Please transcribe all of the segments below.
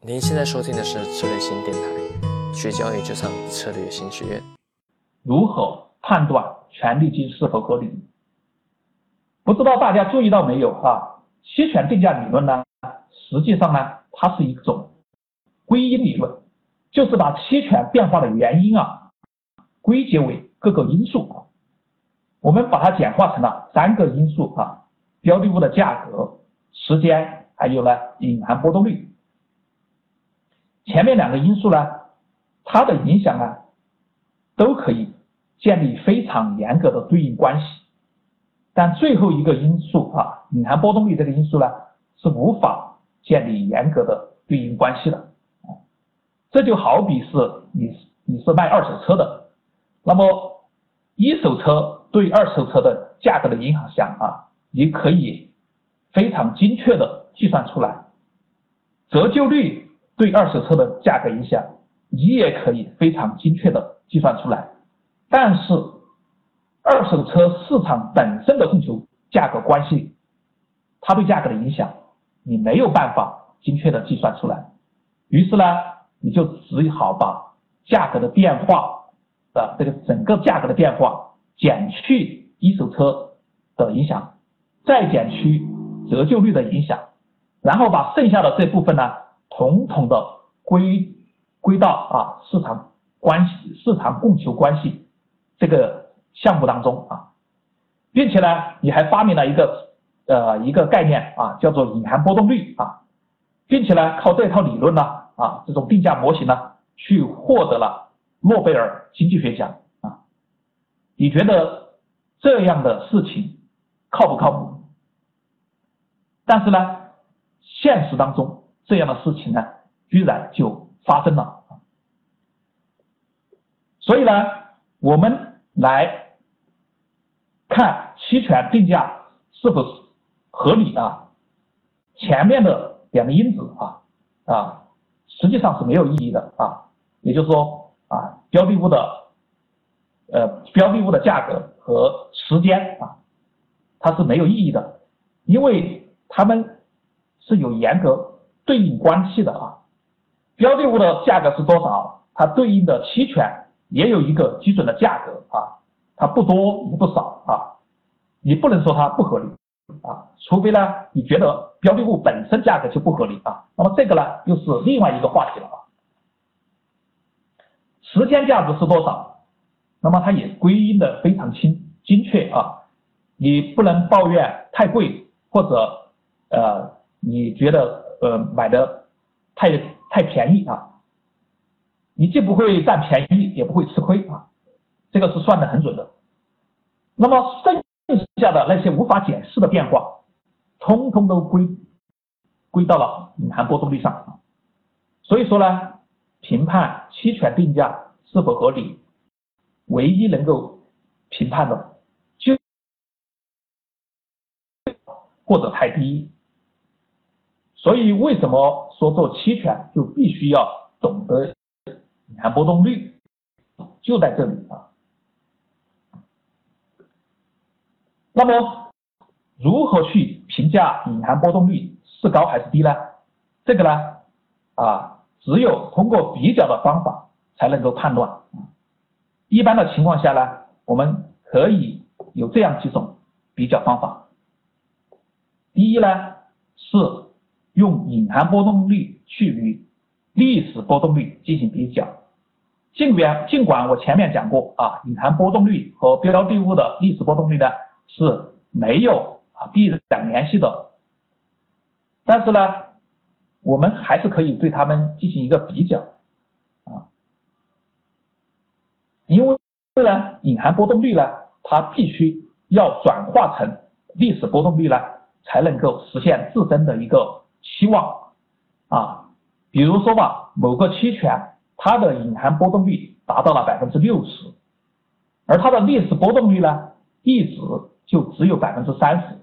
您现在收听的是策略新电台，学交易就上策略新学院。如何判断权利金是否合理？不知道大家注意到没有啊？期权定价理论呢，实际上呢，它是一种归因理论，就是把期权变化的原因啊，归结为各个因素。我们把它简化成了三个因素啊：标的物的价格、时间，还有呢隐含波动率。前面两个因素呢，它的影响呢，都可以建立非常严格的对应关系，但最后一个因素啊，隐含波动率这个因素呢，是无法建立严格的对应关系的。这就好比是你你是卖二手车的，那么一手车对二手车的价格的影响啊，你可以非常精确的计算出来，折旧率。对二手车的价格影响，你也可以非常精确的计算出来。但是，二手车市场本身的供求价格关系，它对价格的影响，你没有办法精确的计算出来。于是呢，你就只好把价格的变化的这个整个价格的变化减去一手车的影响，再减去折旧率的影响，然后把剩下的这部分呢。统统的归归到啊市场关系、市场供求关系这个项目当中啊，并且呢，你还发明了一个呃一个概念啊，叫做隐含波动率啊，并且呢，靠这套理论呢啊这种定价模型呢，去获得了诺贝尔经济学奖啊，你觉得这样的事情靠不靠谱？但是呢，现实当中。这样的事情呢，居然就发生了。所以呢，我们来看期权定价是否合理啊？前面的两个因子啊啊，实际上是没有意义的啊。也就是说啊，标的物的呃标的物的价格和时间啊，它是没有意义的，因为它们是有严格。对应关系的啊，标的物的价格是多少？它对应的期权也有一个基准的价格啊，它不多也不少啊，你不能说它不合理啊，除非呢你觉得标的物本身价格就不合理啊，那么这个呢又是另外一个话题了啊。时间价值是多少？那么它也归因的非常清精确啊，你不能抱怨太贵或者呃你觉得。呃，买的太太便宜啊，你既不会占便宜，也不会吃亏啊，这个是算的很准的。那么剩下的那些无法解释的变化，通通都归归到了隐含波动率上。所以说呢，评判期权定价是否合理，唯一能够评判的就或者太低。所以，为什么说做期权就必须要懂得隐含波动率？就在这里啊。那么，如何去评价隐含波动率是高还是低呢？这个呢，啊，只有通过比较的方法才能够判断。一般的情况下呢，我们可以有这样几种比较方法。第一呢，是。用隐含波动率去与历史波动率进行比较，尽管尽管我前面讲过啊，隐含波动率和标的物的历史波动率呢是没有啊必然联系的，但是呢，我们还是可以对它们进行一个比较啊，因为呢，隐含波动率呢，它必须要转化成历史波动率呢，才能够实现自身的一个。期望啊，比如说吧，某个期权它的隐含波动率达到了百分之六十，而它的历史波动率呢，一直就只有百分之三十。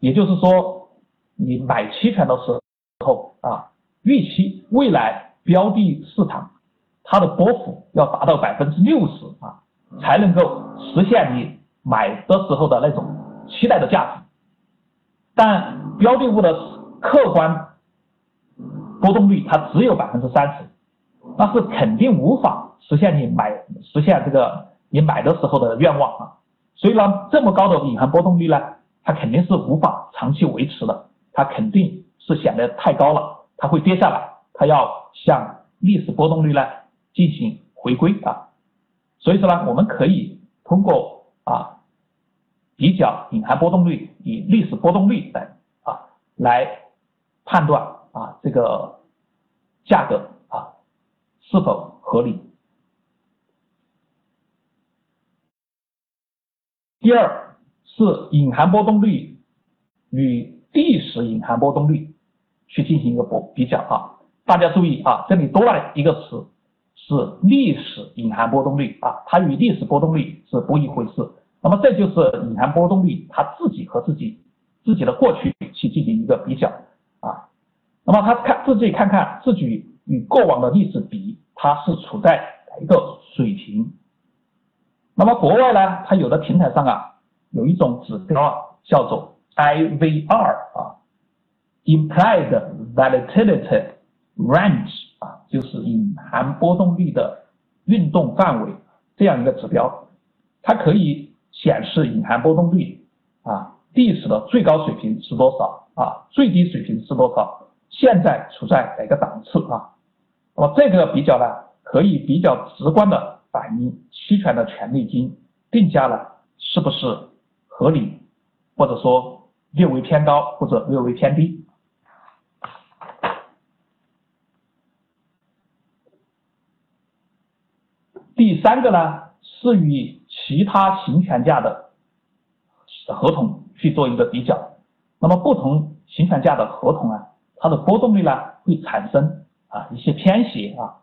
也就是说，你买期权的时候啊，预期未来标的市场它的波幅要达到百分之六十啊，才能够实现你买的时候的那种期待的价值。但标的物的客观波动率它只有百分之三十，那是肯定无法实现你买实现这个你买的时候的愿望啊。所以呢，这么高的隐含波动率呢，它肯定是无法长期维持的，它肯定是显得太高了，它会跌下来，它要向历史波动率呢进行回归啊。所以说呢，我们可以通过啊比较隐含波动率与历史波动率等啊来判断啊这个价格啊是否合理。第二是隐含波动率与历史隐含波动率去进行一个比比较啊，大家注意啊，这里多了一个词是历史隐含波动率啊，它与历史波动率是不一回事。那么这就是隐含波动率它自己和自己自己的过去去进行一个比较，那么他看自己看看自己与过往的历史比，它是处在一个水平？那么国外呢，它有的平台上啊，有一种指标，叫做 IVR 啊，Implied Volatility Range 啊，就是隐含波动率的运动范围这样一个指标，它可以显示隐含波动率啊历史的最高水平是多少啊，最低水平是多少，现在处在哪个档次啊？那么这个比较呢，可以比较直观的。反映期权的权利金定价呢是不是合理，或者说略微偏高或者略微偏低。第三个呢是与其他行权价的合同去做一个比较，那么不同行权价的合同啊，它的波动率呢会产生啊一些偏斜啊。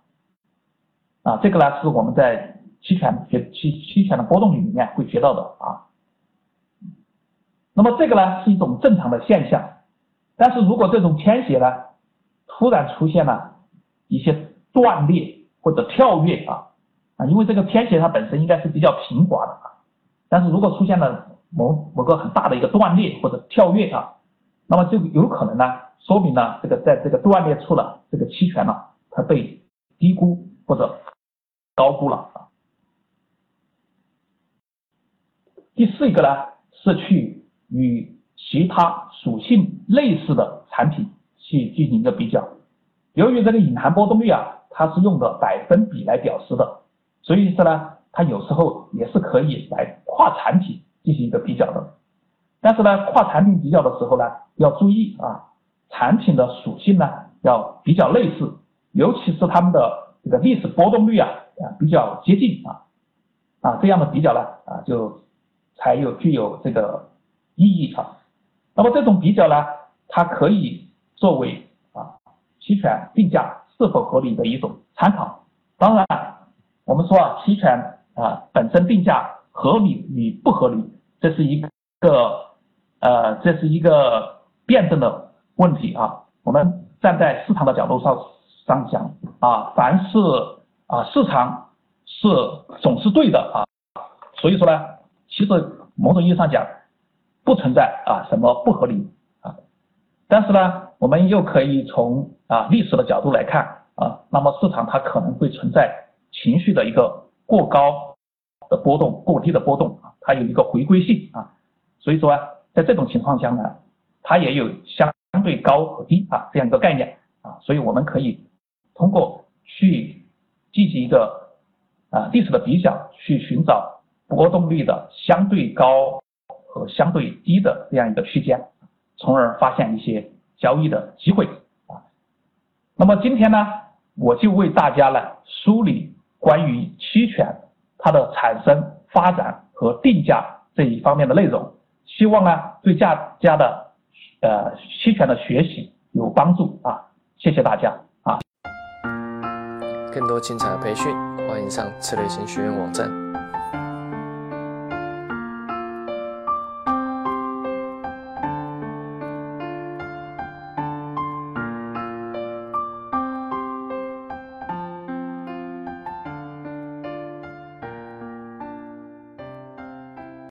啊，这个呢是我们在期权学期期权的波动率里面会学到的啊。那么这个呢是一种正常的现象，但是如果这种偏斜呢突然出现了一些断裂或者跳跃啊啊，因为这个偏斜它本身应该是比较平滑的啊，但是如果出现了某某个很大的一个断裂或者跳跃啊，那么就有可能呢说明呢这个在这个断裂处的这个期权呢它被低估或者。高估了啊。第四一个呢是去与其他属性类似的产品去进行一个比较。由于这个隐含波动率啊，它是用的百分比来表示的，所以说呢，它有时候也是可以来跨产品进行一个比较的。但是呢，跨产品比较的时候呢，要注意啊，产品的属性呢要比较类似，尤其是它们的这个历史波动率啊。啊，比较接近啊，啊，这样的比较呢，啊，就才有具有这个意义啊。那么这种比较呢，它可以作为啊期权定价是否合理的一种参考。当然，我们说啊，期权啊本身定价合理与不合理，这是一个呃，这是一个辩证的问题啊。我们站在市场的角度上上讲啊，凡是啊，市场是总是对的啊，所以说呢，其实某种意义上讲，不存在啊什么不合理啊，但是呢，我们又可以从啊历史的角度来看啊，那么市场它可能会存在情绪的一个过高的波动、过低的波动啊，它有一个回归性啊，所以说啊，在这种情况下呢，它也有相对高和低啊这样一个概念啊，所以我们可以通过去。进行一个啊历史的比较，去寻找波动率的相对高和相对低的这样一个区间，从而发现一些交易的机会啊。那么今天呢，我就为大家呢梳理关于期权它的产生、发展和定价这一方面的内容，希望呢对大家的呃期权的学习有帮助啊。谢谢大家啊。更多精彩的培训，欢迎上策略型学院网站。